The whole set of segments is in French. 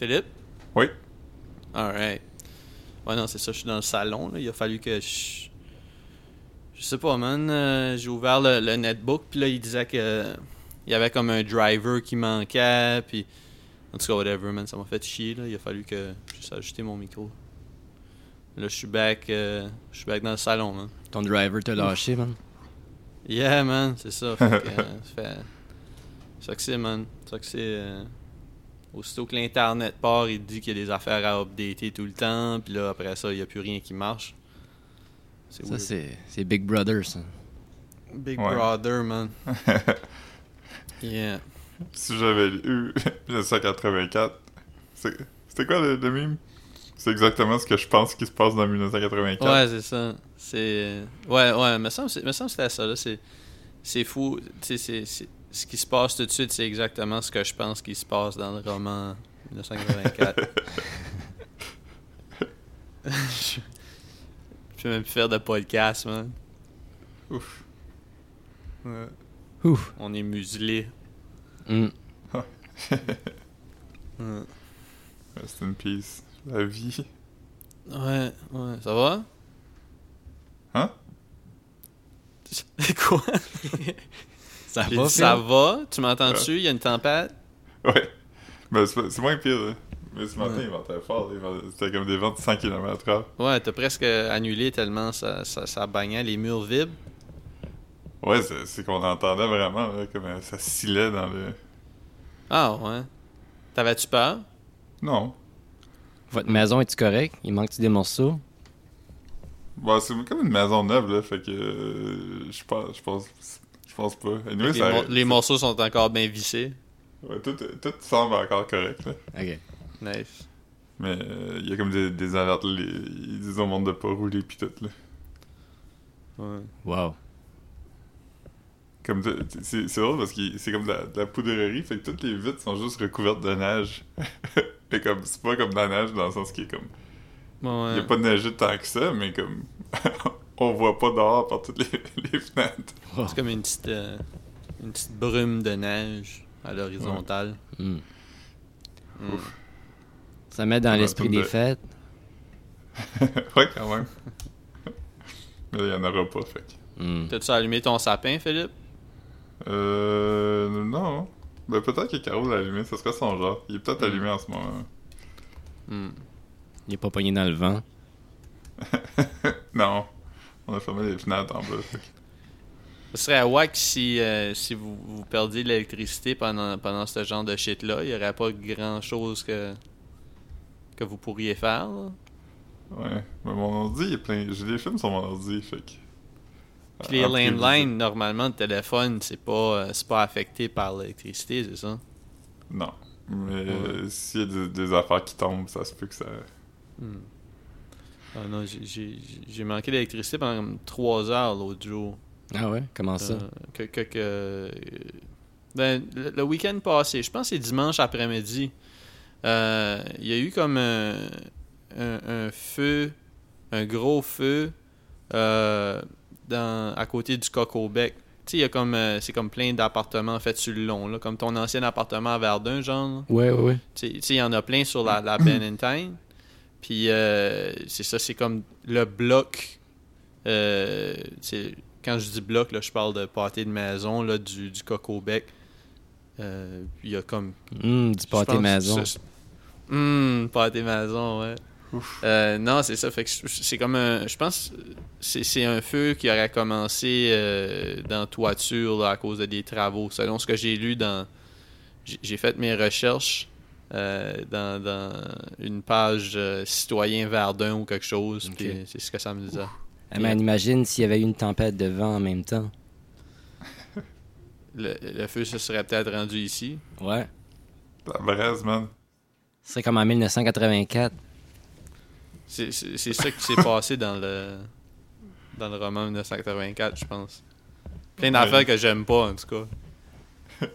Philippe? Oui. Alright. Ouais, non, c'est ça, je suis dans le salon. Là. Il a fallu que je. Je sais pas, man. euh, J'ai ouvert le, le netbook, puis là, il disait que. Il y avait comme un driver qui manquait, puis. En tout cas, whatever, man. Ça m'a fait chier, là. Il a fallu que je puisse ajuster mon micro. Là, je suis back. euh, je suis back dans le salon, man. Ton driver t'a lâché, man. Yeah, man, c'est ça. Fait que, euh, ça fait. C'est ça que c'est, man. C'est ça que c'est. Aussitôt que l'Internet part, il dit qu'il y a des affaires à updater tout le temps, puis là, après ça, il n'y a plus rien qui marche. C'est Ça, c'est c'est Big Brother, ça. Big Ouais. Brother, man. Yeah. si j'avais eu 1984, c'est- c'était quoi le, le meme? C'est exactement ce que je pense qui se passe dans 1984. Ouais, c'est ça. C'est. Ouais, ouais, me semble, c'est- me semble que c'était ça, là. C'est, c'est fou. Tu sais, c'est, c'est- ce qui se passe tout de suite, c'est exactement ce que je pense qui se passe dans le roman 1984. je, je peux même plus faire de podcast, man. Ouf. Ouais. Ouf. On est muselé. Hmm. Ouais, Rest in peace. La vie. ouais, ouais. Ça va? Hein? Quoi? Ça va, dit, ça va? Tu m'entends-tu? Il y a une tempête? Ouais. Ben, c'est pas- c'est moins pire, là. Mais ce matin, Ouais. il ventait fort. C'était comme des vents de 100 km/h. Ouais, t'as presque annulé tellement ça, ça, ça bagnait, les murs vibrent. Ouais, c'est c'est qu'on entendait vraiment, là, comme euh, ça scillait dans le. Ah ouais. T'avais-tu peur? Non. Votre maison est-tu correcte? Il manque-tu des morceaux? Bon, c'est comme une maison neuve, là. Fait que. euh, Je pense, je pense, pense pas. Anyway, les, ça- mor- les morceaux sont encore bien vissés. Ouais, tout, tout semble encore correct, là. Ok. Nice. Mais euh, il y a comme des, des alertes, les- ils disent au monde de pas rouler pis tout, là. Ouais. Wow. Comme c'est drôle parce que c'est comme de la, de la poudrerie, fait que toutes les vitres sont juste recouvertes de neige. Et comme c'est pas comme de la neige dans le sens qui est comme il ouais. y a pas de neige tant que ça, mais comme on voit pas dehors par toutes les, les fenêtres. C'est comme une petite, euh, une petite brume de neige à l'horizontale. Hmm. Mm. Ça met dans Ouais, l'esprit des de- fêtes. ouais, quand même. mais il y en aura pas, fait que. Hmm. T'as-tu allumé ton sapin, Philippe? Euh. Non. Ben peut-être que Caro l'a allumé, ce serait son genre. Il est peut-être Mm. allumé en ce moment. Hmm. Il est pas pogné dans le vent. non. On a fermé les fenêtres en que. Ce serait wack si, euh, si vous, vous perdiez l'électricité pendant, pendant ce genre de shit-là. Il n'y aurait pas grand-chose que, que vous pourriez faire. là. Ouais. Mais mon ordi, il est plein. J'ai des films sur mon ordi, fait que. Puis les landlines, normalement, le téléphone, c'est pas, euh, pas affecté par l'électricité, c'est ça? Non. Mais Ouais. euh, s'il y a des, des affaires qui tombent, ça se peut que ça. Hmm. Ah non, j'ai- manqué d'électricité pendant comme 3 heures l'autre jour. Ah ouais? Comment ça? Euh, que, que, que- euh, ben, le, le week-end passé, je pense que c'est dimanche après-midi, euh, il y a eu comme un, un- un feu, un gros feu euh, dans, à côté du Coco Bec. Tu sais, il y a comme, c'est comme plein d'appartements faits sur le long, là, comme ton ancien appartement à Verdun, genre. Ouais, ouais, ouais. Tu sais- il y en a plein sur la, la Bennington. Puis euh, c'est ça, c'est comme le bloc. euh, c'est- quand je dis bloc, là, je parle de pâté de maison là, du, du Coco Bec. Euh, puis il y a comme. Hmm, du pâté pense- maison. Hum, pâté maison, ouais. Euh, non, c'est ça. Fait que c'est comme un. Je pense c'est c'est un feu qui aurait commencé euh, dans toiture là, à cause de des travaux. Selon ce que j'ai lu dans. j'ai- fait mes recherches dans, dans une page euh, citoyen Verdun ou quelque chose. Ok. Puis c'est ce que ça me disait. Ah, man, imagine s'il y avait eu une tempête de vent en même temps. Le, le feu se serait peut-être rendu ici. Ouais. La braise, man. Ce serait comme en 1984. C'est ça qui s'est passé dans le dans le roman 1984, je pense. Plein d'affaires Ouais. que j'aime pas, en tout cas.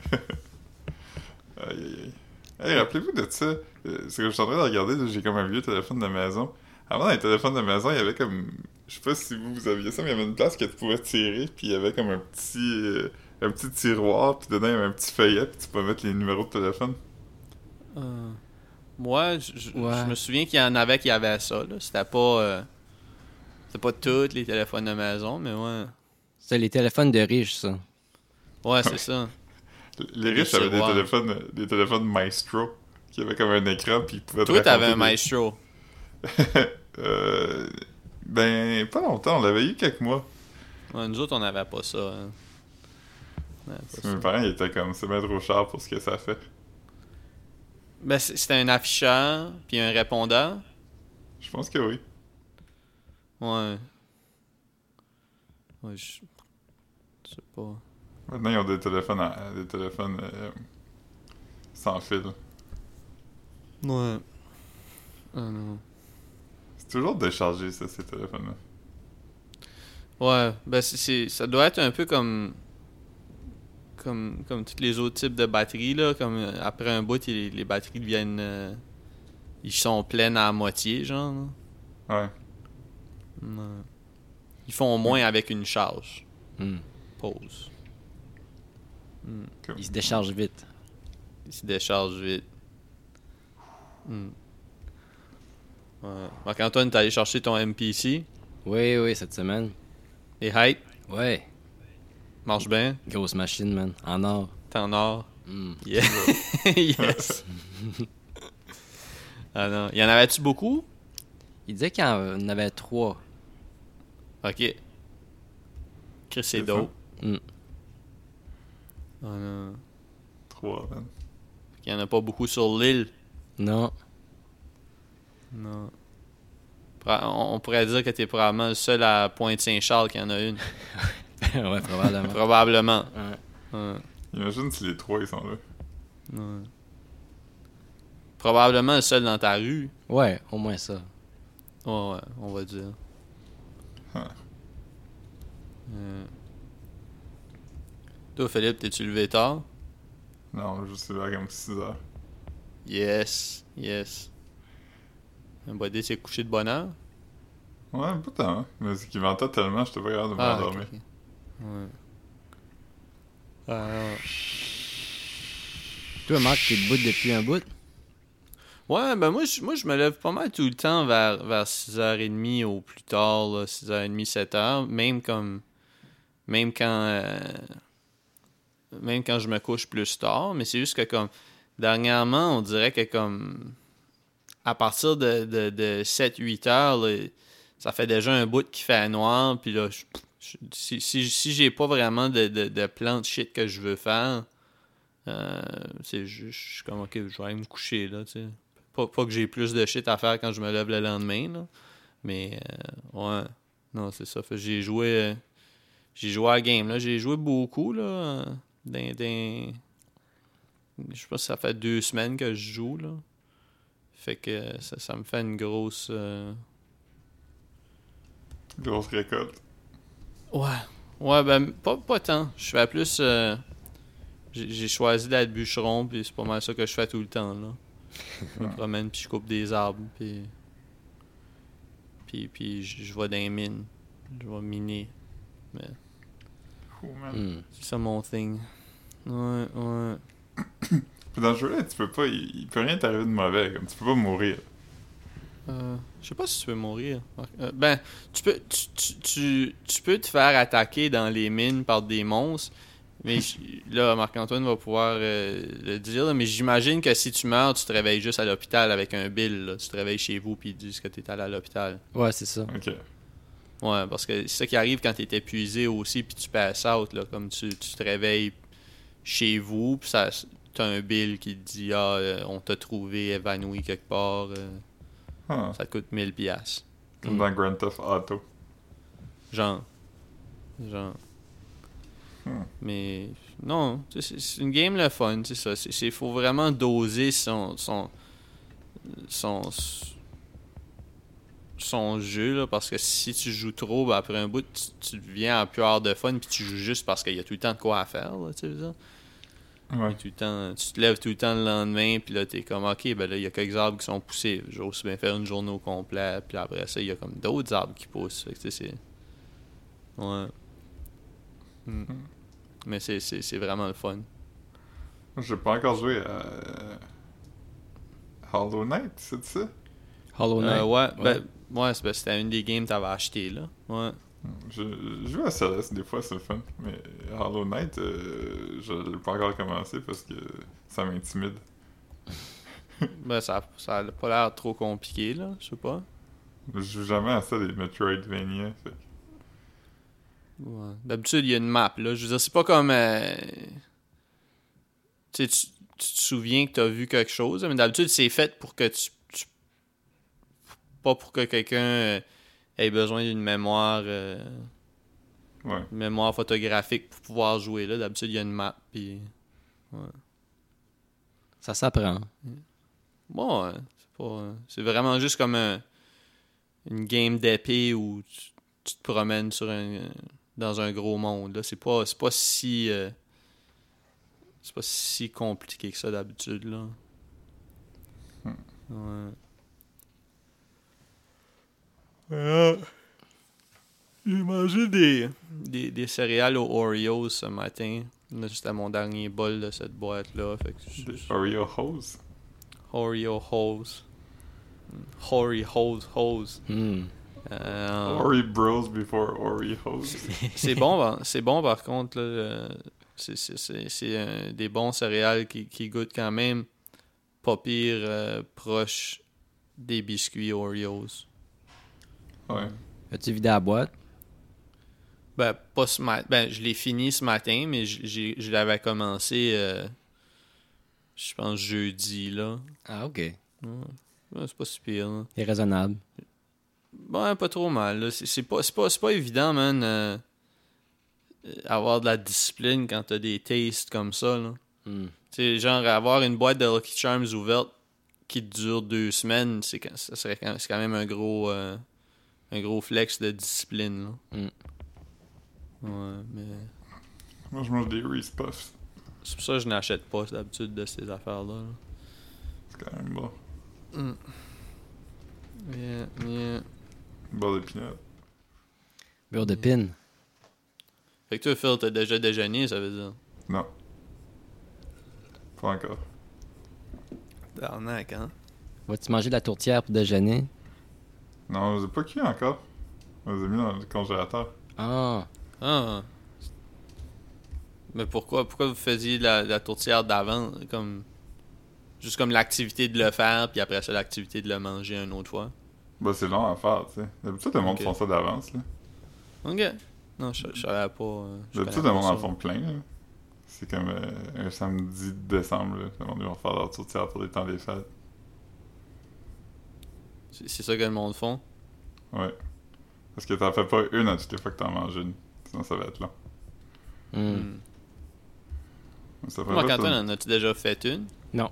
Aïe, aïe, aïe. Hey, rappelez-vous de ça. Euh, C'est que je suis en train de regarder, j'ai comme un vieux téléphone de maison. Avant, dans les téléphones de maison, il y avait comme. Je sais pas si vous, vous aviez ça, mais il y avait une place que tu pouvais tirer, puis il y avait comme un petit. euh, un petit tiroir, puis dedans, il y avait un petit feuillet, puis tu pouvais mettre les numéros de téléphone. Ah. Moi, je, Ouais. je me souviens qu'il y en avait qui avaient ça. là. C'était pas. euh, C'était pas tous les téléphones de maison, mais ouais. C'est les téléphones de riches, ça. Ouais, c'est ça. Riches avaient des téléphones, des téléphones Maestro qui avaient comme un écran puis ils pouvaient Toi, t'avais un maestro. Euh, ben, pas longtemps, on l'avait eu quelques mois. Ouais, nous autres, on n'avait pas ça. hein. Avait pas ça. Mes parents ils étaient comme, c'est bien trop cher pour ce que ça fait. Ben, c'était un afficheur, puis un répondeur. Je pense que oui. Ouais. Ouais, je. Je sais pas. Maintenant, ils ont des téléphones, à- des téléphones euh, sans fil. Ouais. Ah non. C'est toujours déchargé, ça, ces téléphones-là. Ouais, ben c'est- ça doit être un peu comme comme comme tous les autres types de batteries là, comme euh, après un bout les, les batteries deviennent euh, ils sont pleines à moitié genre. là. Ouais. Ouais. Ils font moins avec une charge. Hmm. Pause. Ils se déchargent vite. Ils se déchargent vite. Hmm. Ouais. Marc-Antoine, t'es allé chercher ton MPC. Oui, oui, cette semaine. Les hype, Ouais. marche bien? Grosse machine, man. En or. T'es en or? Hmm. Yeah. yes. ah non. Y en avait-tu beaucoup? Il disait qu'il y en avait trois. Ok. Chris, dope. Mm. Ah non. Trois, man. Il y en a pas beaucoup sur l'île. Non. Non. On on pourrait dire que t'es probablement le seul à Pointe-Saint-Charles qui en a une. ouais, probablement. Probablement. Ouais. Ouais. Imagine si les trois, ils sont là. Ouais. Probablement le seul dans ta rue. Ouais, au moins ça. Ouais, ouais, on va dire. Huh. Euh. Toi, Philippe, t'es-tu levé tard? Non, je suis là comme 6 heures. Yes, yes. Un body s'est couché de bonne heure? Ouais, pas tant. hein. Mais c'est qu'il ventait tellement, j'étais pas capable de Ah, m'endormir. ok, ok. Ouais. Ah, ouais. Toi, Marc, t'es debout depuis un bout? Ouais, ben moi je, moi, je me lève pas mal tout le temps vers, vers 6h30 au plus tard, là, 6h30, 7h. Même comme. Même quand. euh, même quand je me couche plus tard. Mais c'est juste que, comme. Dernièrement, on dirait que, comme. À partir de, de, de 7-8 heures, ça fait déjà un bout qui fait noir. Puis là, je- je- si, si, si j'ai pas vraiment de, de, plan de shit que je veux faire, euh, c'est juste. Je suis comme, ok, je vais aller me coucher, là, tu sais. Pas, pas que j'ai plus de shit à faire quand je me lève le lendemain, là. Mais, euh, ouais. Non, c'est ça. J'ai joué. euh, j'ai joué à game, là. J'ai joué beaucoup, là. Dans. dans- Je sais pas si ça fait deux semaines que je joue, là. Fait que ça, ça me fait une grosse. euh, Grosse récolte. Ouais. Ouais, ben, pas, pas tant. Je fais plus. euh, J'ai choisi d'être bûcheron, puis c'est pas mal ça que je fais tout le temps, là. Je me promène, puis je coupe des arbres, puis. Puis, puis je je vais dans les mines. Je vais miner. Fou, man. C'est ça mon thing. Ouais, ouais. Puis dans ce jeu-là, tu peux pas. Il, il peut rien t'arriver de mauvais. Comme tu peux pas mourir. Euh, je sais pas si tu peux mourir. Euh, ben, tu peux, tu, tu, tu, tu peux te faire attaquer dans les mines par des monstres. Mais là, Marc-Antoine va pouvoir euh, le dire. là, Mais j'imagine que si tu meurs, tu te réveilles juste à l'hôpital avec un bill. là. Tu te réveilles chez vous puis ils disent que tu es allé à l'hôpital. Ouais, c'est ça. Ok. Ouais, parce que c'est ça qui arrive quand tu es épuisé aussi puis tu passes out. Là, comme tu, tu te réveilles chez vous puis ça t'as un bill qui te dit Ah, euh, on t'a trouvé évanoui quelque part. euh, ça te coûte 1000$. piastres. comme dans Grand Theft Auto. Genre. Genre. Hmm. Mais non, c'est c'est une game le fun, c'est ça. Il faut vraiment doser son son son, son jeu là, parce que si tu joues trop, ben, après un bout, tu, tu deviens en peur de fun puis tu joues juste parce qu'il y a tout le temps de quoi à faire, là, tu sais. Ouais. Tout le temps, tu te lèves tout le temps le lendemain, puis là, t'es comme, ok, ben là, il y a quelques arbres qui sont poussés. Je vais aussi bien faire une journée au complet, puis après ça, il y a comme d'autres arbres qui poussent. Fait que, tu sais, c'est. Ouais. Hmm. Mais c'est- c'est c'est vraiment le fun. J'ai pas encore joué à. Hollow Knight, c'est ça? Hollow Knight. Euh, ouais, Ouais. ben, ouais, c'est parce que c'était une des games que t'avais acheté, là. Ouais. Je, je joue à Celeste, des fois c'est le fun, mais Hollow Knight, euh, je l'ai pas encore commencé parce que ça m'intimide. Ben, ça, ça a pas l'air trop compliqué, là. Je sais pas. Je joue jamais à ça, les Metroidvania. fait Ouais. D'habitude, il y a une map, là. Je veux dire, c'est pas comme. euh, tu tu te souviens que t'as vu quelque chose, mais d'habitude, c'est fait pour que tu. Pas pour que quelqu'un euh, ait besoin d'une mémoire. euh, Ouais. une mémoire photographique pour pouvoir jouer, là. D'habitude, il y a une map, puis. Ça s'apprend. Bon, c'est pas. euh, C'est vraiment juste comme un- une game d'épée où tu, tu te promènes sur un, dans un gros monde. Là. C'est pas, c'est pas si. euh, c'est pas si compliqué que ça d'habitude, là. Ouais. Euh, J'ai mangé des, des, des céréales aux Oreos ce matin. Là, C'était mon dernier bol de cette boîte-là. Je- Des Oreo Hose. Oreo hose. Hori hose hose. Hmm. Euh, Ori Bros before Ori Hose. c'est bon, par- c'est bon par contre. là, euh, c'est c'est- c'est- c'est, euh, des bons céréales qui, qui goûtent quand même pas pire euh, proche des biscuits Oreos. Ouais. As-tu vidé la boîte? Ben, pas ce matin. Ben, je l'ai fini ce matin, mais je l'avais commencé, euh, je pense, jeudi, là. Ah, ok. Ouais, c'est pas si pire, là. C'est raisonnable? Ouais, pas trop mal. là. C'est pas, c'est pas, c'est pas évident, man, euh, euh, avoir de la discipline quand t'as des tastes comme ça. Là. Hmm. Tu genre, avoir une boîte de Lucky Charms ouverte qui dure deux semaines, c'est quand, ça serait quand, c'est quand même un gros, euh, un gros flex de discipline. Là. Mm. Ouais, mais Moi, je mange des Reese Puffs. c'est pour ça que je n'achète pas d'habitude de ces affaires-là. là. C'est quand même bon. Yeah, yeah. Beurre de peanut. Beurre de pin. Fait que toi, Phil, t'as déjà déjeuné, ça veut dire? Non. Pas encore. Darnac, hein? Vas-tu manger de la tourtière pour déjeuner? Non, j'ai pas cuit encore? On les a mis dans le congélateur. Ah, Ah. Mais pourquoi, pourquoi vous faisiez la, la tourtière d'avant comme juste comme l'activité de le faire puis après ça l'activité de le manger une autre fois? Bah, c'est long à faire, tu sais. D'habitude, le monde Ok. font ça d'avance, là. OK. Non, je, je savais pas. euh, je D'habitude, le monde en font plein, là. C'est comme euh, un samedi de décembre, là. Le monde, ils vont faire leur tourtière pour les temps des fêtes. C'est ça que le monde font. Ouais. Parce que t'en fais pas une à toutes les fois que t'en manges une. Sinon, ça va être long. hmm. Hmm. Ça Moi, une- en as-tu déjà fait une? Non.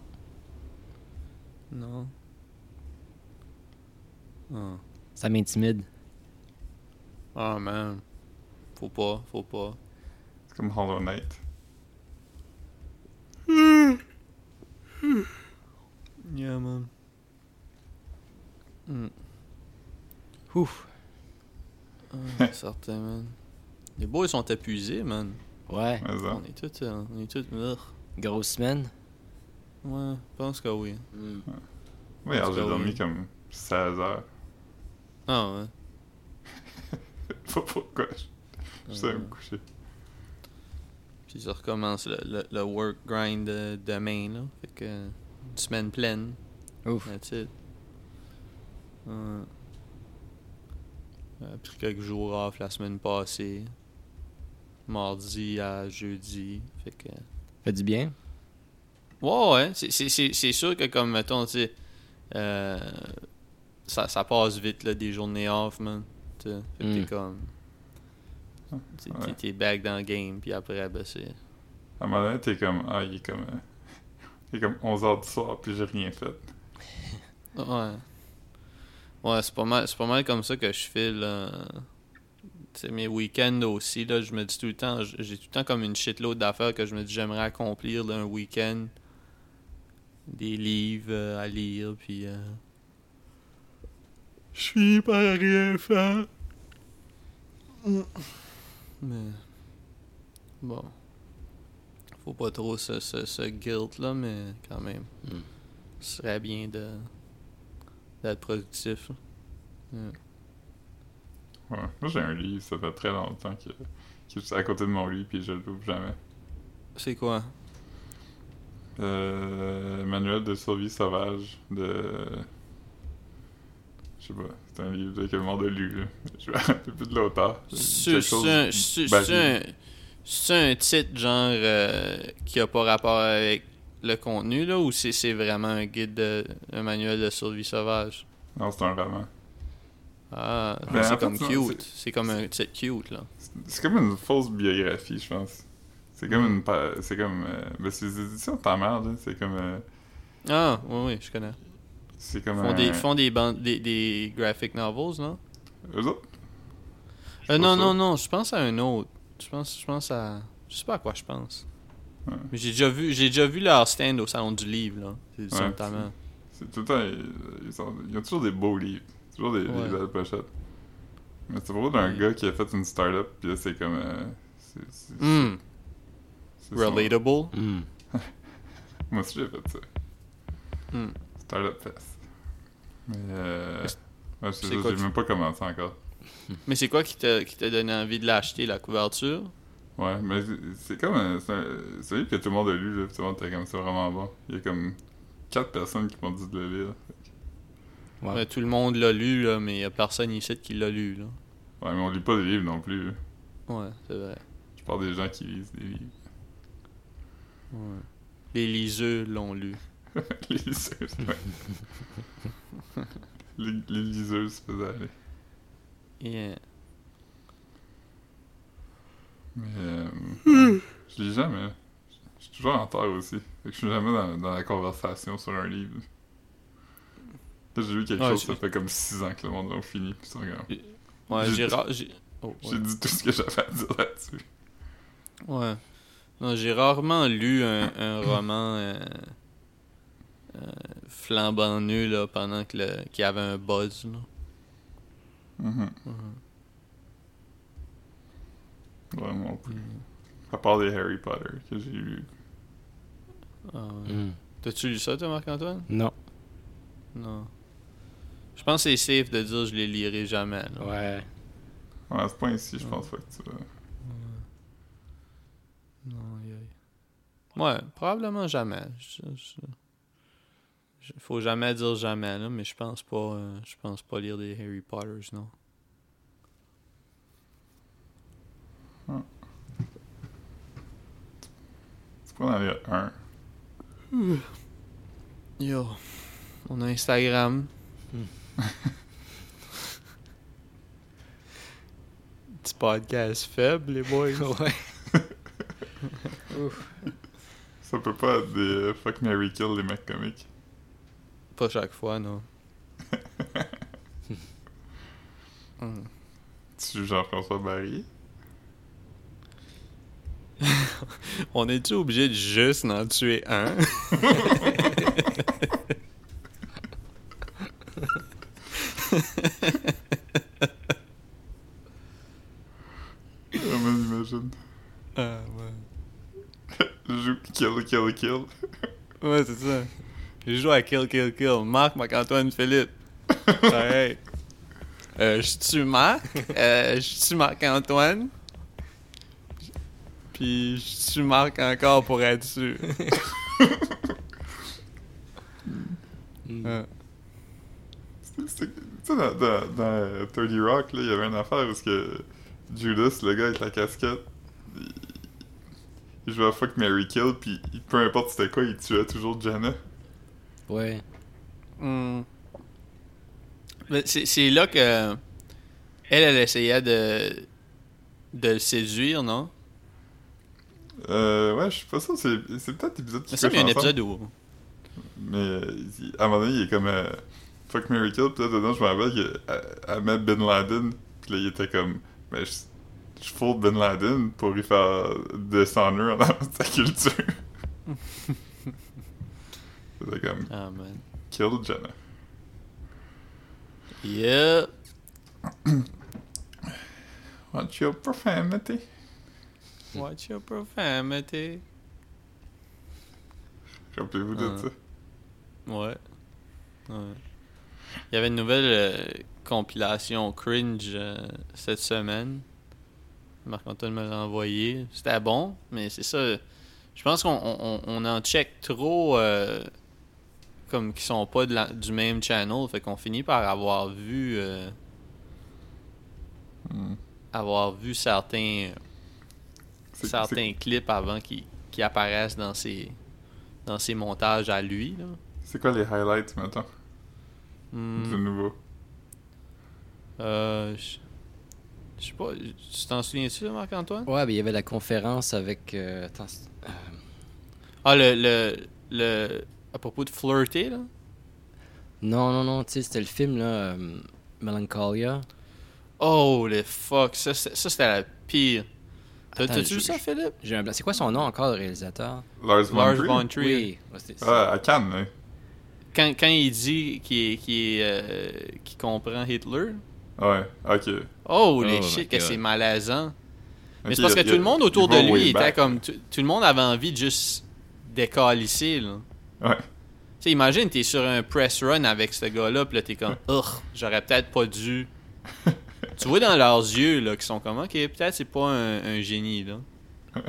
Non. Ah. Ça m'intimide. Ah, man. Faut pas, faut pas. C'est comme Hollow Knight. Yeah, man. Hmm. Ouf. Ah, certain, man. Les boys sont épuisés, man. Ouais. On est tous, euh, on est tous, ugh. Grosse semaine. Ouais, je pense que oui. Oui, alors Parce j'ai dormi oui. comme 16 heures. Ah ouais. Je sais pas pourquoi. Je, je sais me coucher. Puis ça recommence le, le, le work grind de, demain, là. Fait que une semaine pleine. Ouf. That's it. Ouais. J'ai pris quelques jours off la semaine passée. Mardi à jeudi. Fait que. Fait du bien? Ouais, ouais. C'est- C'est c'est- c'est sûr que, comme, mettons, tu sais, euh, ça, ça passe vite, là, des journées off, man. Tu sais. Fait que Mm. t'es comme. t'es- Ouais. Back dans le game, puis après, ben, c'est. À un moment donné, t'es comme, ah, il est comme, euh, il est comme 11h du soir, puis j'ai rien fait. Ouais. Ouais, c'est pas mal, c'est pas mal comme ça que je file. sais, mes week-ends aussi, là, je me dis tout le temps, j'ai tout le temps comme une shitload d'affaires que je me dis j'aimerais accomplir là, un week-end. Des livres euh, à lire, puis. euh, Je finis par rien faire. Mais. Bon. Faut pas trop ce, ce, ce guilt là, mais quand même. Mm. ce serait bien de d'être productif. Ouais. Moi, j'ai un livre, ça fait très longtemps que, qui est juste à côté de mon lit, puis je l'ouvre jamais. C'est quoi? Euh, Manuel de survie sauvage de. Je sais pas, c'est un livre que le monde a lu. Là. Je me rappelle plus de l'auteur. C'est c'est un, c'est- c'est un, c'est un titre genre euh, qui a pas rapport avec le contenu là ou c'est c'est vraiment un guide de un manuel de survie sauvage? Non, c'est un roman. Ah, Ben, en c'est fait, comme c'est- cute. C'est comme un titre cute là. C'est- comme une fausse biographie, je pense. C'est comme une. C'est comme. euh, ben, c'est les éditions de ta mère, là. C'est comme. euh, Ah, oui oui, je connais. c'est comme. Font un- des font des bandes des, des graphic novels, non? Eux autres? Euh, non non non, je pense à un autre. Je pense je pense à je sais pas à quoi je pense. Ouais. Mais j'ai déjà vu j'ai déjà vu leur stand au salon du livre là. C'est Ouais, notamment. C'est tout le temps. Ils, ils sont- ils ont toujours des beaux livres. Toujours des, des Ouais. belles pochettes. Mais c'est propos d'un Ouais. gars qui a fait une start-up, pis là, c'est comme. euh, c'est- c'est- Hmm, c'est son- relatable. Hmm. Moi aussi, j'ai fait ça. Hmm. Startup Fest. Mais euh... Ouais, c'est c'est ça, quoi j'ai même pas commencé encore. Mais c'est quoi qui t'a qui t'a donné envie de l'acheter, la couverture? Ouais, mais c'est- comme un... C'est un... un livre que tout le monde a lu, là, tout le monde était comme, c'est vraiment bon. Il y a comme quatre personnes qui m'ont dit de le lire. Ouais. Ouais, tout le monde l'a lu, là, mais il y a personne ici qui l'a lu. Là. Ouais, mais on lit pas des livres non plus. là. Ouais, c'est vrai. Je parle des gens qui lisent des livres. Ouais. Les liseux l'ont lu. les liseuses, ouais. les, les liseuses se faisaient aller. Yeah. Mais... Euh... ouais, je lis jamais. Je suis toujours en retard aussi. Fait que je suis jamais dans, dans la conversation sur un livre. Là, j'ai lu quelque Ouais, chose, ça fait comme 6 ans que le monde a fini, pis ça regarde. Ouais, J'ai- j'ai ra- j'ai oh, J'ai ouais. dit tout ce que j'avais à dire là-dessus. Ouais. Non, j'ai rarement lu un, un roman euh, euh, flambant nu là, pendant que le, qu'il y avait un buzz. Là. Ouais, moi non plus. À part des Harry Potter que j'ai lu. Ah, ouais. Hmm. T'as-tu lu ça, toi, Marc-Antoine? Non. Non. Je pense que c'est safe de dire que je les lirai jamais. là. Ouais. Ouais, à ce point ici, je pense pas que tu Non, aïe, aïe. Ouais, probablement jamais. Je, je- je- faut jamais dire jamais, là, mais je pense pas euh, je pense pas lire des Harry Potters, non. Tu peux en aller un. Yo. On a Instagram. Petit podcast faible, les boys. ouais. Ça peut pas être des euh, Fuck Mary Kill des mecs comiques. Pas chaque fois, non. Hmm. Tu Jean-François Barry? On est-tu obligé de juste en tuer un? Ah, man, imagine. Ah, ouais. Je joue Kill, Kill, Kill. Ouais, c'est ça. J'ai joué à Kill Kill Kill. Marc, Marc-Antoine, Philippe. Pareil. Euh, je tue Marc? Euh, je tue Marc-Antoine? Puis je tue Marc encore pour être sûr. C'était- Tu sais, dans, dans, dans euh, 30 Rock, là, il y avait une affaire où que Judas, le gars avec la casquette, il, il jouait à Fuck Mary Kill, puis peu importe c'était quoi, il tuait toujours Jenna. Ouais. Mais C'est c'est là que elle, elle essayait de de le séduire, non? Euh, ouais, je suis pas sûr, c'est peut-être l'épisode qui Mais ça, il y a un épisode où. Mais euh, à un moment donné, il est comme euh, Fuck Mary Kill, pis là dedans, je me rappelle qu'elle met Ben Laden, pis là il était comme, ben je, je Ben Laden pour lui faire avant de sa culture. C'était comme, Ah, man. kill Jenna. Yeah. Watch your profanity? Watch your profanity. Rappelez-vous de ça. Ouais. ouais. Il y avait une nouvelle euh, compilation cringe euh, cette semaine. Marc-Antoine me l'a envoyé. C'était bon, mais c'est ça. Je pense qu'on on, on en check trop euh, comme qui sont pas de la- du même channel. Fait qu'on finit par avoir vu Hmm. avoir vu certains certains clips avant qui, qui apparaissent dans ses dans ses montages à lui. Là. C'est quoi les highlights, mettons, Hmm. du nouveau? Euh, je je sais pas, tu t'en souviens-tu, Marc-Antoine? Ouais, mais il y avait la conférence avec. euh, attends, euh, Ah, le, le, le. À propos de flirter, là? non, non, non, tu sais, c'était le film, là, euh, Melancholia. Oh, les fuck, ça c'était la pire. T'as-tu vu ça, Philippe? J'ai un. C'est quoi son nom encore, le réalisateur? Lars von Lars Trier? von Trier. Oui, Ah, à Cannes, là. Quand, quand il dit qu'il euh, comprend Hitler, Ouais, ok. oh, les Oh, shit, que c'est malaisant. Mais c'est parce que a- tout le monde autour de lui était back. comme. Tout, tout le monde avait envie de juste décalisser, là. Ouais. Tu sais, imagine, t'es sur un press run avec ce gars-là, pis là, t'es comme, ugh, j'aurais peut-être pas dû. tu vois dans leurs yeux, là, qu'ils sont comme, ok, peut-être c'est pas un, un génie, là.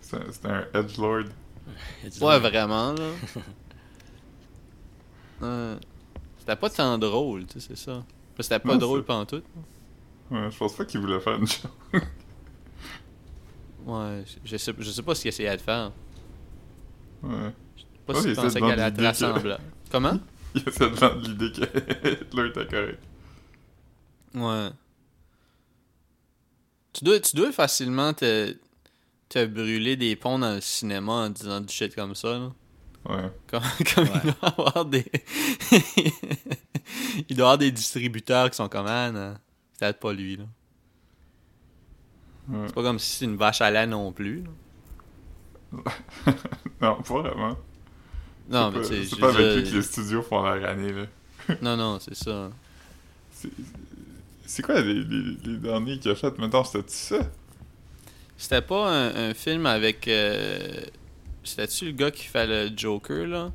C'est un edgelord. Ouais, vraiment, là. Euh, c'était pas tant drôle, tu sais, c'est ça. C'était pas Non, drôle pantoute. Ouais, je pense pas qu'il voulait faire une chose. Ouais, je- sais, je sais pas ce qu'il essayait de faire. Ouais. Pas si il pensait de qu'elle allait que- rassemblable. Comment? Il essaie de vendre l'idée que Hitler était correct. Ouais. Tu dois, tu dois facilement te, te brûler des ponts dans le cinéma en disant du shit comme ça, là. Ouais. Comme, comme Ouais. il doit avoir des. il doit avoir des distributeurs qui sont comme ah, non, peut-être pas lui, là. Ouais. C'est pas comme si c'est une vache à lait non plus. là. non, pas vraiment. Non, mais c'est pas avec lui que les studios font leur année, là. Non, non, c'est ça. C'est- quoi les, les, les derniers qu'il a fait maintenant? C'était ça? C'était pas un, un film avec. euh, C'était-tu le gars qui fait le Joker, là?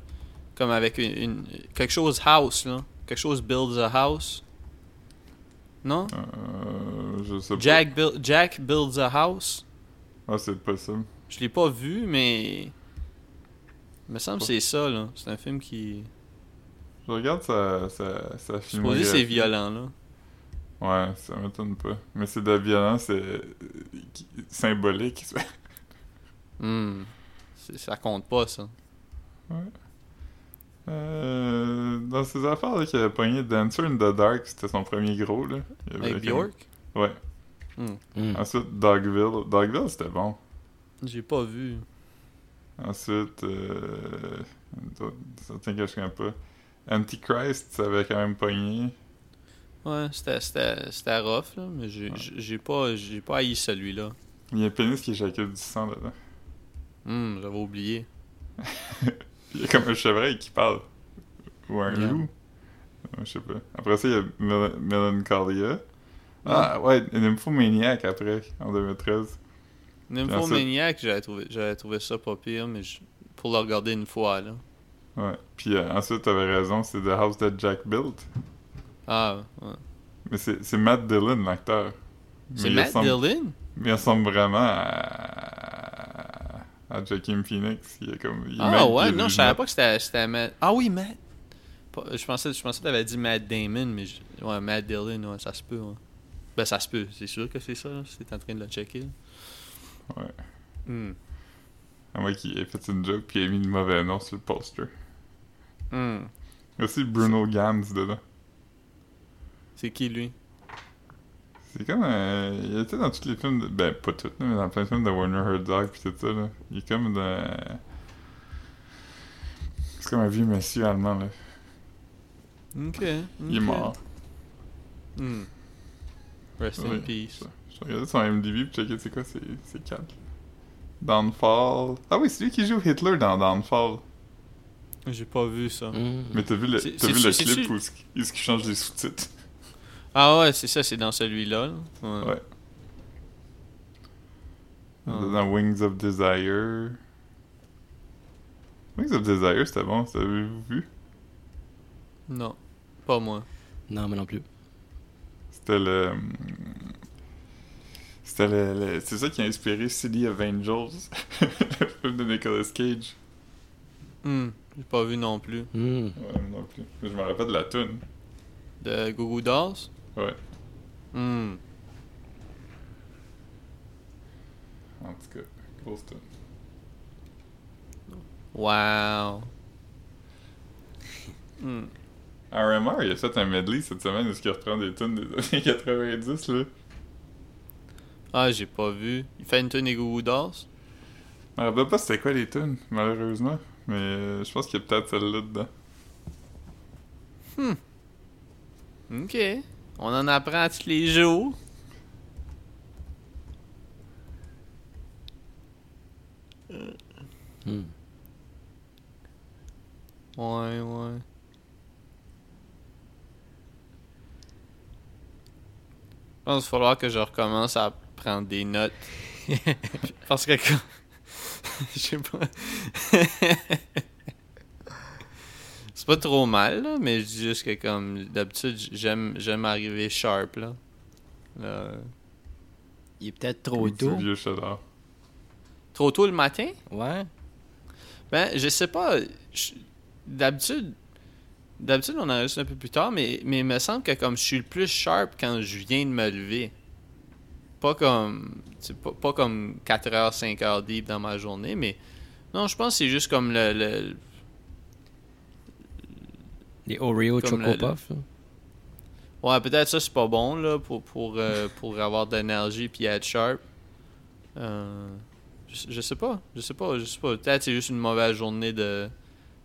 Comme avec une, une- Quelque chose house, là. Quelque chose builds a house. Non? Euh, je sais Jack, buil- Jack builds a house. pas. Ah, c'est possible. Je l'ai pas vu, mais. Il me semble que c'est ça, là. C'est un film qui. Je regarde sa, sa, sa Supposé filmographie. c'est violent, là. Ouais, ça m'étonne pas. Mais c'est de la violence euh, symbolique. Hmm. C'est- Ça compte pas, ça. Euh, dans ces affaires là, qu'il avait pogné Dancer in the Dark, c'était son premier gros là. Il avait Avec Bjork? Ouais. Hmm. Ensuite Dogville. Dogville c'était bon. J'ai pas vu. Ensuite, euh, certains que je connais pas. Antichrist, ça avait quand même pogné. Ouais, c'était- rough, là. Mais j'ai j'ai pas, j'ai pas haï celui-là. Il y a un pénis qui éjacule du sang dedans. Hmm, j'avais oublié. Il y a comme un chevreuil qui parle. Ou un Yeah. loup. Ouais, Je sais pas. Après ça, il y a Mel- Melancholia. Ah ouais, Nymphomaniac après, en 2013. Nymphomaniac, j'avais trouvé, j'avais trouvé ça pas pire, mais je- pour le regarder une fois, là. Ouais. Puis euh, ensuite, t'avais raison, c'est The House That Jack Built. Ah, ouais. Mais c'est c'est Matt Dillon, l'acteur. C'est Matt ressemble- Dillon? Mais il ressemble vraiment à, à Joaquin Phoenix. Il est comme. il Ah ouais, non, je savais pas que c'était Matt... Ah oui, Matt! Je pensais, je pensais que t'avais dit Matt Damon, mais... je- Ouais, Matt Dillon, ouais, ça se peut, ouais. Ben, ça se peut, c'est sûr que c'est ça, t'es en train de le checker. là. Ouais. Hmm. À moins qu'il ait fait une joke puis il a mis le mauvais nom sur le poster. Hmm. Il y a aussi Bruno Gans dedans. C'est qui, lui? C'est comme. euh, il était dans tous les films. De, ben, pas tous, mais dans plein de films de Warner Herzog pis tout ça, là. Il est comme dans. C'est comme un vieux monsieur allemand, là. Ok. Il est mort. Hmm. Rest in peace. Je regardais son MDB pis checker c'est quoi, c'est c'est calme. Downfall. Ah oui, c'est lui qui joue Hitler dans Downfall. J'ai pas vu ça. Hmm. Mais t'as vu le, t'as vu le clip où qui change les sous-titres? Ah ouais, c'est ça, c'est dans celui-là. là. Ouais. Ouais. Ah. Dans Wings of Desire. Wings of Desire, c'était bon, ça avez-vous vu? Non, pas moi. Non, mais non plus. C'était le. C'était le, le- C'est ça qui a inspiré City of Angels, le film de Nicolas Cage. Hmm, j'ai pas vu non plus. Hmm. Ouais, non plus. Je me rappelle de la tune. De Goo Goo Dolls? Ouais. Hmm. En tout cas, grosse tune. Wow. Hmm. RMR, il a fait un medley cette semaine où il reprend des tunes des années 90, là. Ah, j'ai pas vu. Il fait une tune des Dolls? Je me rappelle pas c'était quoi les tunes, malheureusement. Mais euh, je pense qu'il y a peut-être celle-là dedans. Ok. On en apprend tous les jours. Hmm. Ouais, ouais. Je pense qu'il va falloir que je recommence à prendre des notes. Parce que... comme- Je sais pas. Pas trop mal, là, mais je dis juste que comme d'habitude, j'aime j'aime arriver sharp, là. Là, Il est peut-être trop tôt. vieux. Trop tôt le matin? Ouais. Ben, je sais pas. D'habitude, d'habitude, on enregistre un peu plus tard, mais, mais il me semble que comme je suis le plus sharp quand je viens de me lever. Pas comme. c'est Pas, pas comme 4h, 5h deep dans ma journée, mais. Non, je pense que c'est juste comme le. le- Les Oreo Choco le- le- Puff. là. Ouais, peut-être ça c'est pas bon là pour pour, euh, pour avoir de l'énergie puis être sharp. Euh, je, je sais pas, je sais pas, je sais pas. Peut-être c'est juste une mauvaise journée de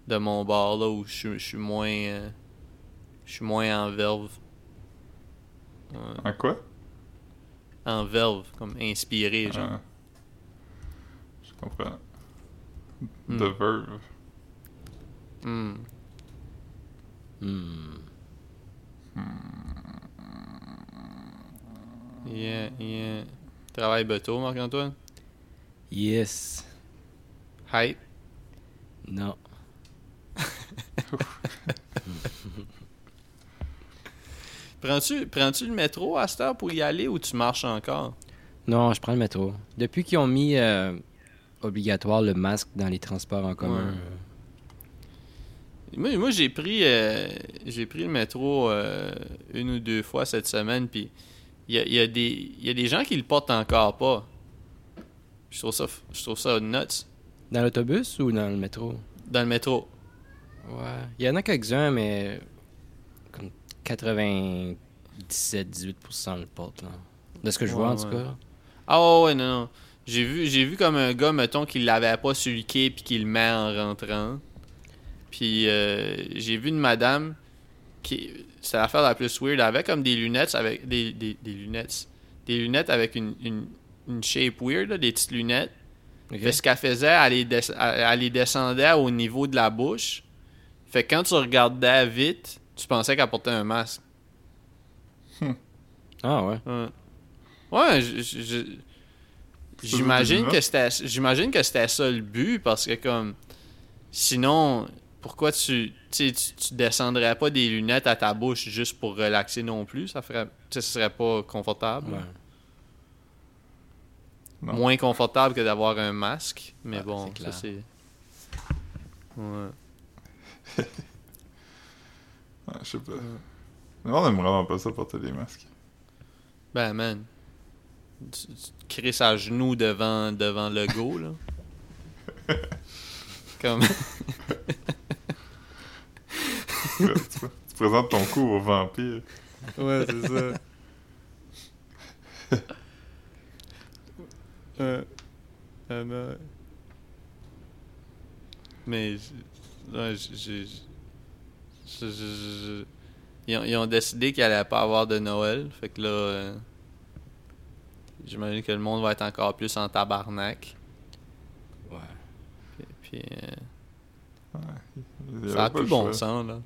de mon bar là où je suis- je suis moins euh, je suis moins en verve. Ouais, En quoi? en verve comme inspiré genre. Ah. Je comprends. Hmm. The Verve. Hmm. Hmm. Yeah, yeah. Travail bateau Marc-Antoine? Yes. Hype? Non. Prends-tu prends-tu le métro à cette heure pour y aller ou tu marches encore? Non, je prends le métro. Depuis qu'ils ont mis euh, obligatoire le masque dans les transports en commun. Ouais. Moi, moi j'ai pris euh, j'ai pris le métro euh, une ou deux fois cette semaine, puis il y a, y, a des- il y a des gens qui le portent encore pas. Je trouve ça, je trouve ça nuts. Dans l'autobus ou dans le métro? Dans le métro. Ouais. Il y en a quelques-uns, mais comme 97-18% le portent. Là. De ce que je vois, en tout ouais. cas. Ah ouais, ouais, non, non. J'ai vu, j'ai vu comme un gars, mettons, qui l'avait pas sur le quai puis qui le met en rentrant. Puis euh, j'ai vu une madame qui. C'est l'affaire la plus weird. Elle avait comme des lunettes avec. Des, des, des lunettes. Des lunettes avec une, une, une shape weird, là, des petites lunettes. Ok. Fait ce qu'elle faisait, elle les, des- elle- elle les descendait au niveau de la bouche. Fait que quand tu regardais vite, tu pensais qu'elle portait un masque. Ah ouais. Ouais. Je- j'imagine que c'était j'imagine que c'était ça le but parce que comme sinon pourquoi tu tu, tu descendrais pas des lunettes à ta bouche juste pour relaxer non plus, ça ferait ce serait pas confortable? Ouais. Non. Moins confortable que d'avoir un masque, mais Ouais, bon, c'est ça c'est Ouais. Ouais, je sais pas. Le monde aime vraiment pas ça porter des masques. Ben man. Tu, tu crisses à genoux devant devant le go là. Comme tu, tu présentes ton coup au vampire. Ouais, c'est ça. Euh, euh, mais- ouais, je- Ils ont, ils ont décidé qu'il allait pas avoir de Noël. Fait que là. euh, J'imagine que le monde va être encore plus en tabarnak. Ouais. Puis. puis, euh, Il y ça a le bon choix. sens, là.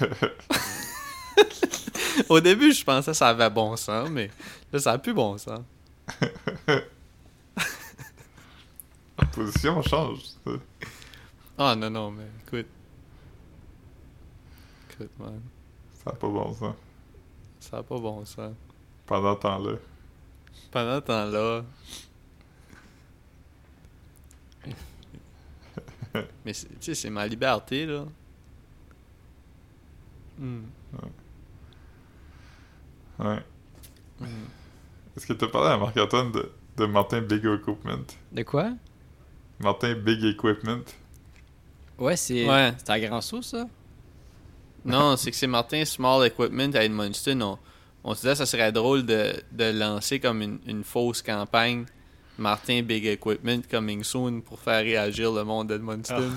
Au début, je pensais que ça avait bon sens, mais là, ça a plus bon sens. La position change. Ah non, non, mais écoute. Écoute, man. Ça a pas bon ça. Ça a pas bon ça. Pendant ce temps-là. Pendant ce temps-là. mais c'est- tu sais, c'est ma liberté, là. Hmm. Ouais. Hmm. Est-ce que t'as parlé à Marc-Antoine de, de Martin Big Equipment? De quoi? Martin Big Equipment? Ouais, c'est Ouais. c'est à grand saut, ça? Non, c'est que c'est Martin Small Equipment à Edmundston. On, on se disait que ça serait drôle de, de lancer comme une, une fausse campagne Martin Big Equipment coming soon pour faire réagir le monde d'Edmundston.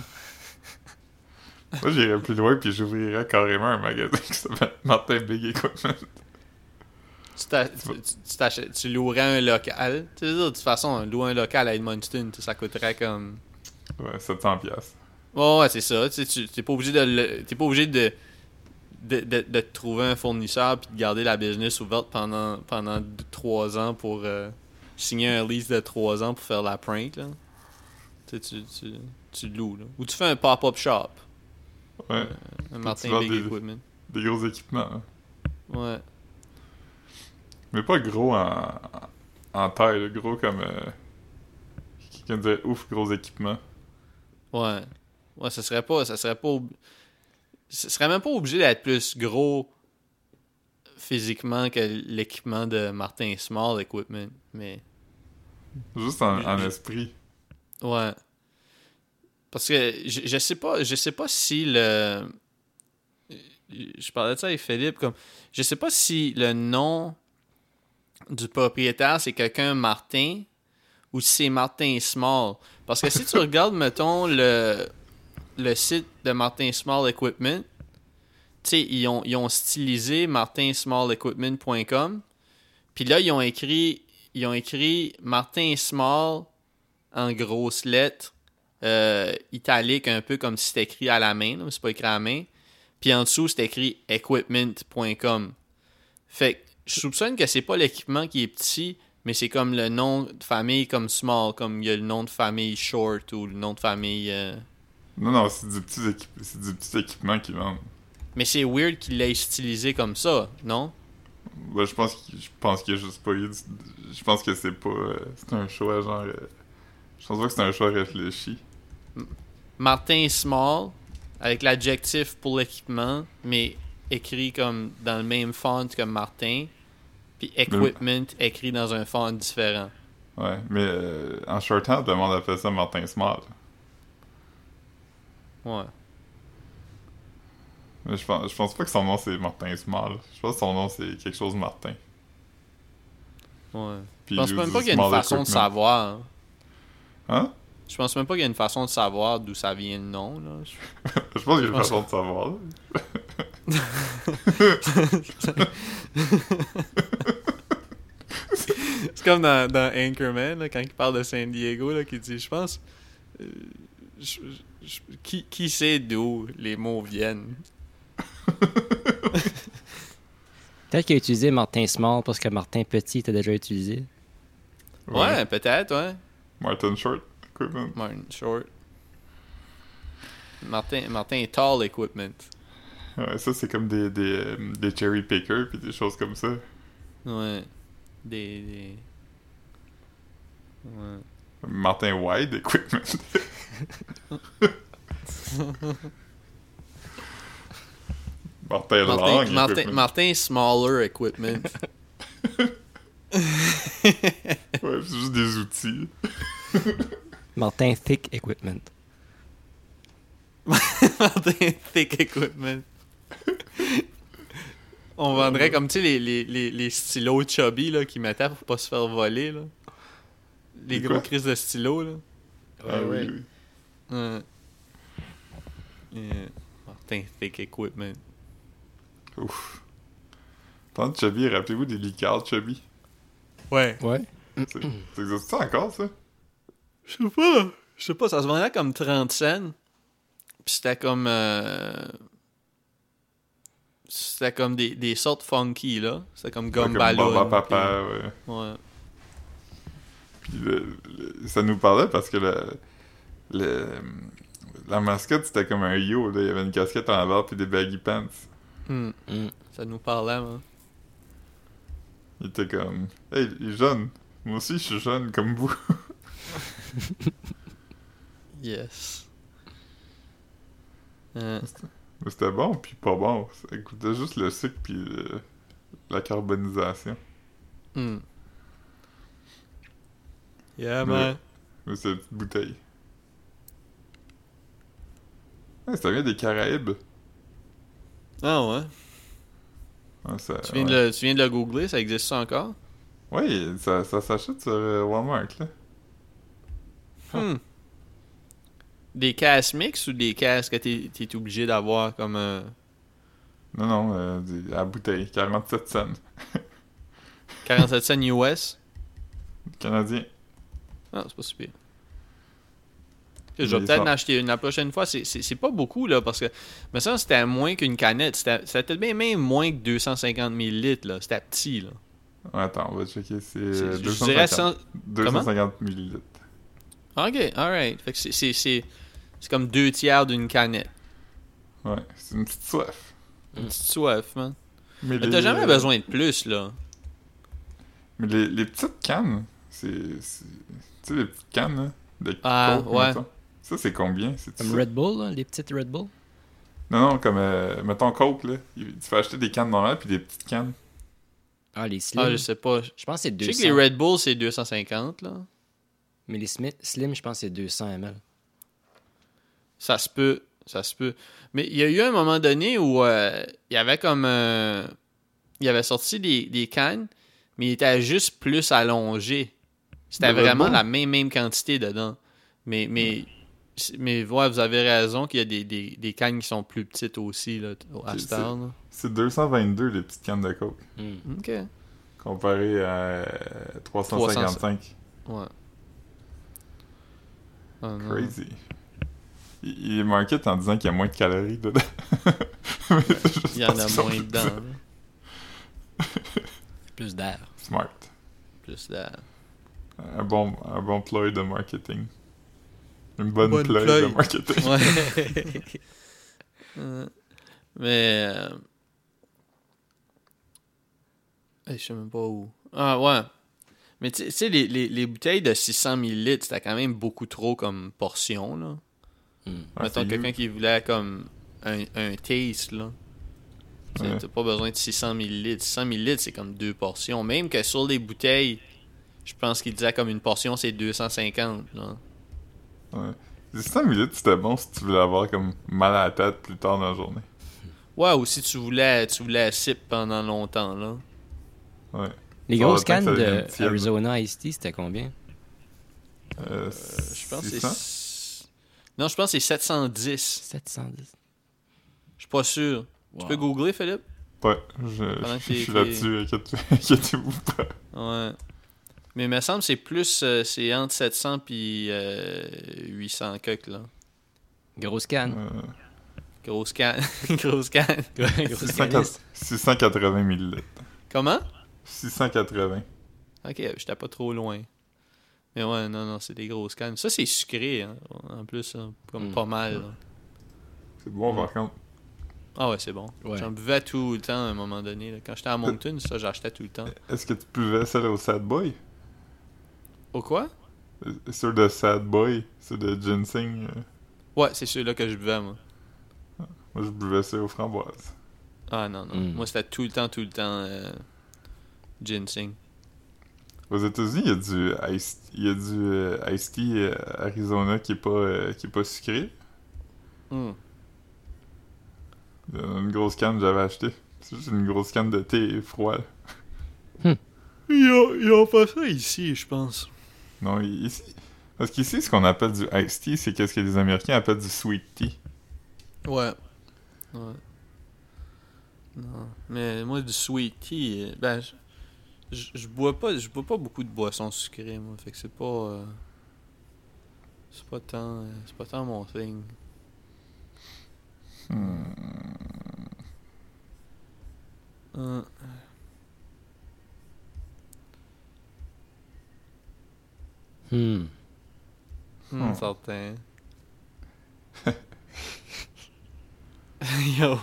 Moi, j'irais plus loin puis j'ouvrirais carrément un magasin qui s'appelle Martin Big Equipment. Tu, tu, tu- tu t'achètes- tu louerais un local. Tu sais, de toute façon, louer un local à Edmundston, ça coûterait comme. Ouais, 700 piastres. Ouais, ouais, c'est ça. Tu t'es pas obligé de t'es pas obligé de de, de, de trouver un fournisseur puis de garder la business ouverte pendant pendant deux- trois ans pour euh, signer un lease de trois ans pour faire la prank là. Tu, tu, tu, tu loues là. Ou tu fais un pop-up shop. Ouais, Un Martin Big des- Equipment. des gros équipements. hein. Ouais. Mais pas gros en, en taille, gros comme. Euh, Quelqu'un dirait ouf, gros équipement. Ouais. Ouais, ça serait pas. Ça serait pas. Ce serait même pas obligé d'être plus gros physiquement que l'équipement de Martin Small Equipment. Mais. Juste en, esprit. Ouais. Parce que je, je sais pas. Je sais pas si le. Je parlais de ça avec Philippe comme. Je sais pas si le nom du propriétaire c'est quelqu'un Martin ou si c'est Martin Small. Parce que si tu regardes, mettons, le, le site de Martin Small Equipment, tu sais, ils ont, ils ont stylisé martinsmallequipment.com. Puis là, ils ont écrit, ils ont écrit Martin Small en grosses lettres, euh, italique, un peu comme si c'était écrit à la main, là, mais c'est pas écrit à la main. Puis en dessous, c'est écrit equipment.com. Fait que je soupçonne que c'est pas l'équipement qui est petit, mais c'est comme le nom de famille comme small, comme il y a le nom de famille short ou le nom de famille. euh, Non, non, c'est du petit, équip... c'est du petit équipement qu'ils vendent. Mais c'est weird qu'il l'ait stylisé comme ça, non? Ouais, je pense qu'il je pense qu'il a juste pas eu du- Je pense que c'est pas. euh, c'est un choix genre. euh, Je pense pas que c'est un choix réfléchi. Martin Small, avec l'adjectif pour l'équipement, mais écrit comme dans le même font que Martin, puis equipment écrit dans un font différent. Ouais, mais euh, en shorthand, le monde appelle ça Martin Small. Ouais. Mais je pense, je pense pas que son nom c'est Martin Small. Je pense que son nom c'est quelque chose Martin. Ouais. Puis Je pense même pas qu'il y a une façon de savoir. Hein? Je pense même pas qu'il y a une façon de savoir d'où ça vient le nom. Là. Je- Je pense qu'il y a une façon de savoir. C'est comme dans, dans Anchorman, là, quand il parle de San Diego, là, qui dit, je pense, euh, je- je- qui, qui sait d'où les mots viennent? Peut-être qu'il a utilisé Martin Small parce que Martin Petit était déjà utilisé. Ouais, peut-être, ouais. Martin Short Equipment. Martin Short. Martin, Martin Tall Equipment. Ouais, ça c'est comme des, des, euh, des cherry pickers puis des choses comme ça. Ouais. Des. des... Ouais. Martin Wide Equipment. Martin Long Martin, Martin, Equipment. Martin Smaller Equipment. Ouais, c'est juste des outils. Martin Thick Equipment. Martin Thick Equipment. On vendrait comme, tu sais, les, les, les, les stylos chubby là, qu'ils mettaient pour pas se faire voler. Là. Les gros quoi? crises de stylos. Là. Ah oui. Yeah. Martin Thick Equipment. Ouf. Pendant Chubby, rappelez-vous des liqueurs Chubby? Ouais. Ouais. C'est- Ça existe ça encore, ça? Je sais pas. Je sais pas, ça se vendait comme 30 cents. Puis c'était comme. euh, C'était comme des, des sortes funky, là. C'était comme gomme Comme ballon. Baba Papa, ouais. puis- Ouais. Puis le- le- ça nous parlait parce que le, le- La mascotte, c'était comme un yo, là. Il y avait une casquette en bas puis des baggy pants. Hmm. Hmm. Ça nous parlait, man. Il était comme... Hey, il est jeune. Moi aussi, je suis jeune comme vous. Yes. Euh, Mais c'était bon, puis pas bon. Ça coûtait juste le sucre puis le- la carbonisation. hmm. Yeah, Mais- man. Mais c'était une petite bouteille. Ouais, ça vient des Caraïbes. Ah ouais. Ouais, ça, Tu viens, ouais. de le, tu viens de le googler, ça existe ça encore? Ouais, ça, ça s'achète sur euh, Walmart, là. Hmm. Des casques mix ou des casques que t'es t'es obligé d'avoir comme un... Non, non, euh, des- à bouteille, 47 cents. 47 cents US? Canadien. Ah, c'est pas super. Je vais peut-être en acheter une la prochaine fois. C'est- pas beaucoup, là, parce que... Mais ça, c'était moins qu'une canette. C'était bien même moins que 250 millilitres, là. C'était petit, là. Attends, on va checker. C'est C'est- euh, Je dirais 250, 100... 250 millilitres. Ok, alright. Fait que c'est- comme deux tiers d'une canette. Ouais, c'est une petite soif. Une petite soif, man. Mais, t'as jamais besoin de plus, là. Mais les, les petites cannes, c'est. c'est- Tu sais, les petites cannes, là, de Ah, Coke, ouais. mettons. Ça, c'est combien? Comme Red Bull, là, les petites Red Bull. Non, non, comme, euh, mettons Coke, là. Tu fais acheter des cannes normales puis des petites cannes. Ah, les Slim. Ah, je sais pas. Je pense que c'est Je 200. sais que les Red Bull, c'est 250, là. Mais les Smith, Slim, je pense que c'est 200 ml. Ça se peut. Ça se peut. Mais il y a eu un moment donné où euh, il y avait comme. euh, il avait sorti des, des cannes, mais il était juste plus allongé. C'était vraiment la même, même quantité dedans. Mais, mais, mais ouais, vous avez raison qu'il y a des, des, des cannes qui sont plus petites aussi, là, à C'est- cette heure, là. C'est 222, les petites cannes de Coke. Hmm. Ok. Comparé à euh, 355. Ouais. Ah. Crazy. Il, il est market en disant qu'il y a moins de calories dedans. Mais Il y en a moins dedans. Plus d'air. Smart. Plus d'air. Un bon, un bon ploy de marketing. Une bonne, Bonne ploy, ploy. de marketing. Ouais. Mais. Euh... hey, je sais même pas où. Ah, ouais. Mais tu sais, les, les, les bouteilles de 600 ml, c'était quand même beaucoup trop comme portion, là. Ah, Mettons quelqu'un qui voulait comme un, un taste, là. Ouais. T'as pas besoin de 600 ml. 600 ml, c'est comme deux portions. Même que sur les bouteilles, je pense qu'il disait comme une portion, c'est 250, là. Ouais. 600 millilitres, c'était bon si tu voulais avoir comme mal à la tête plus tard dans la journée. Ouais, ou si tu voulais, tu voulais sip pendant longtemps, là. Ouais. Les grosses cannes de. Arizona Ice Tea, c'était combien? Euh, Je pense que 600? c'est. Non, je pense que c'est 710. 710. Je suis pas sûr. Tu peux googler, Philippe? Ouais, je, Pendant que je suis là-dessus, inquiétez-vous pas. Ouais. Mais il me semble que c'est plus. euh, c'est entre 700 puis euh, 800 coques, là. Grosse canne. Euh, Grosse canne. Grosse canne. Grosse 680 canisse. 680 millilitres. Comment? 680. Ok, j'étais pas trop loin. Mais ouais, non, non, c'est des grosses cannes. Ça, c'est sucré, hein, en plus, hein, comme Mm. pas mal. C'est bon par contre. Ah ouais, c'est bon. Ouais. J'en buvais tout le temps à un moment donné. là. Quand j'étais à Moncton, ça, j'achetais tout le temps. Est-ce que tu buvais celle au Sad Boy? Au quoi? Sur de Sad Boy, sur de ginseng. euh, Ouais, c'est celui-là que je buvais, moi. moi je buvais ça aux framboises. Ah non, non. Mm. Moi, c'était tout le temps, tout le temps euh, ginseng. Aux États-Unis, il y a du Ice, il y a du euh, Ice Tea euh, Arizona qui est pas euh, qui est pas sucré. Mm. Il y a une grosse canne que j'avais acheté. C'est juste une grosse canne de thé froid. Ils ont, ils ont pas ça ici, je pense. Non, ici. Parce qu'ici, ce qu'on appelle du Ice Tea, c'est qu'est-ce que les Américains appellent du Sweet Tea. Ouais. Ouais. Non. Mais moi, du sweet tea, euh, ben, je, je, je bois pas, je bois pas beaucoup de boissons sucrées, moi. Fait que c'est pas. euh, c'est pas tant. euh, c'est pas tant mon thing. Hmm. Euh, Hmm. hmm, Hmm. certain. Yo.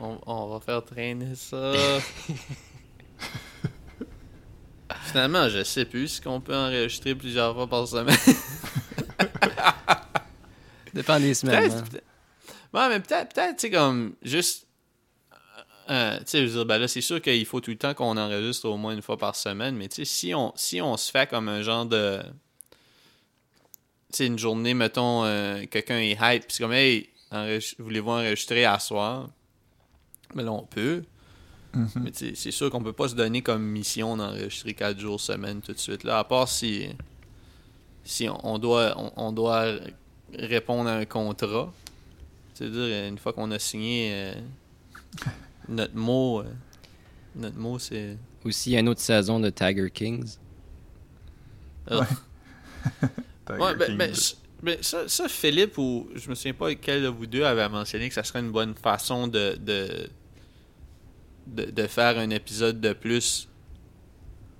on, on va faire traîner ça. Finalement, je sais plus si on peut enregistrer plusieurs fois par semaine. Dépend des semaines. Peut-être. hein. peut-être- Ouais, mais peut-être, peut-être, tu sais, comme, juste. Euh, tu sais, je veux dire, ben là, c'est sûr qu'il faut tout le temps qu'on enregistre au moins une fois par semaine, mais tu sais, si on, si on se fait comme un genre de. Tu sais, une journée, mettons, euh, quelqu'un est hype, puis c'est comme, hey, voulez-vous enregistrer à soir? Mais là, on peut. Mais tu sais, c'est sûr qu'on peut pas se donner comme mission d'enregistrer 4 jours semaine tout de suite, là, à part si. Si on, on doit, on, on doit répondre à un contrat. C'est-à-dire, une fois qu'on a signé euh, notre mot, euh, notre mot, c'est. Aussi, il y a une autre saison de Tiger Kings. Ah. Tiger Ouais, ben, ben, s- ben, ça, ça, Philippe, ou je me souviens pas quel de vous deux avait mentionné que ça serait une bonne façon de, de, de, de faire un épisode de plus.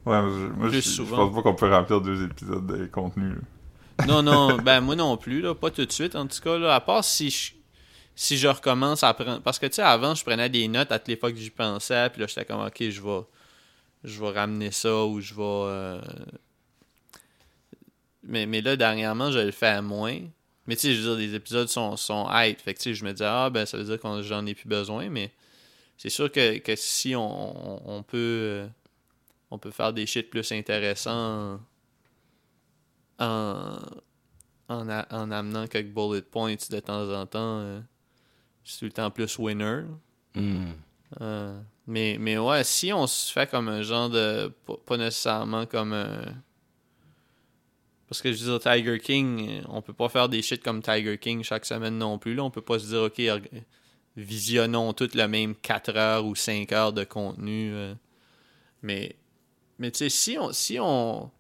Ouais, mais je, moi, plus je, je souvent. pense pas qu'on peut remplir deux épisodes de contenu. là. Non, non, ben moi non plus, là, pas tout de suite en tout cas, là, à part si je, si je recommence à prendre. Parce que tu sais, avant, je prenais des notes à toutes les fois que j'y pensais, puis là, j'étais comme, ok, je vais, je vais ramener ça ou je vais. euh, Mais, mais là, dernièrement, je le fais à moins. Mais tu sais, je veux dire, les épisodes sont, sont hype. Fait que tu sais, je me dis, ah, ben, ça veut dire que j'en ai plus besoin, mais c'est sûr que, que si on, on- peut. euh, On peut faire des shit plus intéressants en, en amenant quelques bullet points de temps en temps. euh, c'est tout le temps plus winner. Hmm. Euh, mais, mais ouais, si on se fait comme un genre de. Pas, nécessairement comme un. Parce que je veux dire, Tiger King, euh, on peut pas faire des shit comme Tiger King chaque semaine non plus. Là. On peut pas se dire, ok, visionnons toutes le même 4 heures ou 5 heures de contenu. euh. Mais, mais tu sais, si on, si on.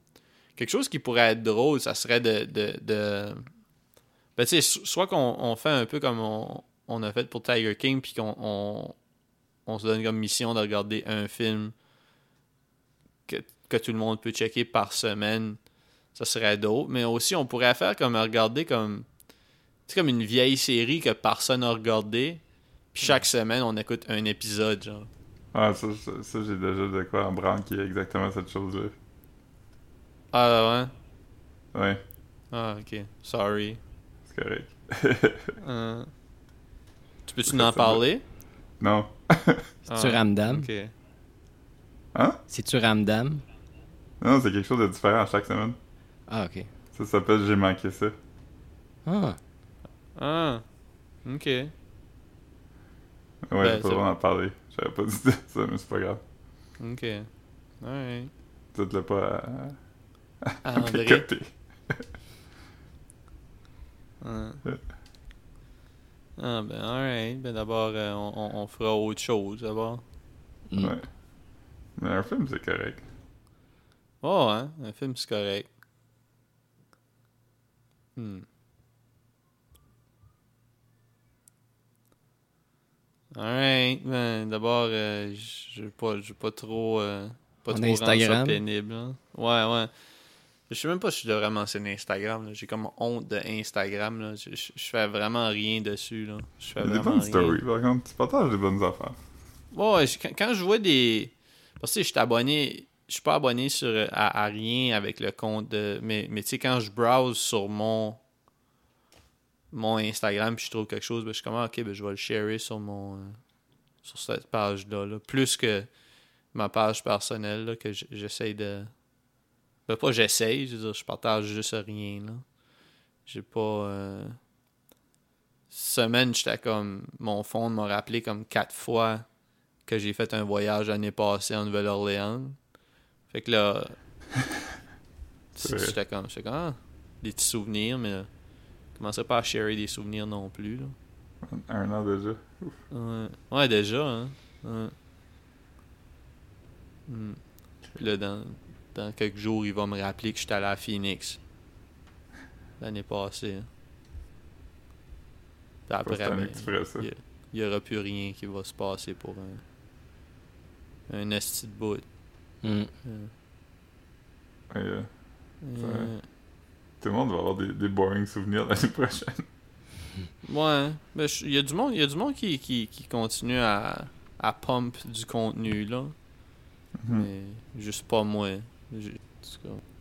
Quelque chose qui pourrait être drôle, ça serait de. de, de- ben, tu sais, so- soit qu'on on fait un peu comme on, on a fait pour Tiger King, puis qu'on on, on se donne comme mission de regarder un film que, que tout le monde peut checker par semaine. Ça serait d'autres. Mais aussi, on pourrait faire comme regarder comme. C'est comme une vieille série que personne n'a regardé. Puis chaque semaine, on écoute un épisode, genre. Ah, ça, ça, ça, j'ai déjà de quoi en branle qui est exactement cette chose-là. Ah ouais? Ouais, Ah, ok. Sorry. c'est correct. Euh, tu peux-tu en parler? non. C'est-tu Ah, Ramdam? Ok. Hein? C'est-tu Ramdam? Non, c'est quelque chose de différent à chaque semaine. Ah, ok. Ça s'appelle J'ai manqué ça. Ah, Ah, ok. Ouais, Ben, j'ai pas le c'est- droit d'en parler. J'avais pas dit ça, mais c'est pas grave. Ok. Alright. Tu te l'as pas à, Ah, à André. Ah. Ah, ben, alright. Ben, d'abord, euh, on, on- on fera autre chose, d'abord. hmm. Ouais. Mais un film, c'est correct. Oh, hein? Un film, c'est correct. Hmm. Alright. Ben, d'abord, euh, je veux pas, je veux pas trop. euh, pas En trop rendre ça Instagram? pénible. hein. Ouais, ouais. Je sais même pas si je devrais mentionner Instagram. J'ai comme honte de Instagram. Là. Je, je- je fais vraiment rien dessus. Là. Je fais Il y a des vraiment bonnes rien. stories, par contre. Tu partages des bonnes affaires. Ouais, je- quand, quand je vois des. Parce que je suis abonné. Je suis pas abonné sur, à, à rien avec le compte de. Mais, mais tu sais, quand je browse sur mon. Mon Instagram puis je trouve quelque chose, ben, je suis comme ah, ok, ben, je vais le sharer sur mon. euh, sur cette page-là. là. Plus que ma page personnelle là, que j- j'essaye de. Ben, pas j'essaye, je veux dire, je partage juste rien. là. J'ai pas. euh, Semaine, j'étais comme. Mon fond m'a rappelé comme quatre fois que j'ai fait un voyage l'année passée en Nouvelle-Orléans. Fait que là, j'étais comme, j'étais comme, ah, des petits souvenirs, mais je commençais pas à sharer des souvenirs non plus. Là. Un an déjà. Ouais. Ouais, déjà, hein. Ouais. Hmm. Puis là, dans, dans quelques jours, il va me rappeler que j'étais allé à Phoenix l'année passée. hein. Après, ben, il n'y aura plus rien qui va se passer pour un, un esti de bout. Hmm. Euh, Tout le monde va avoir des, des boring souvenirs l'année prochaine. Ouais. Mais je- il y a du monde, il y a du monde qui, qui, qui continue à, à pump du contenu, là. Mhm. Mais juste pas moi. J'ai- en tout cas.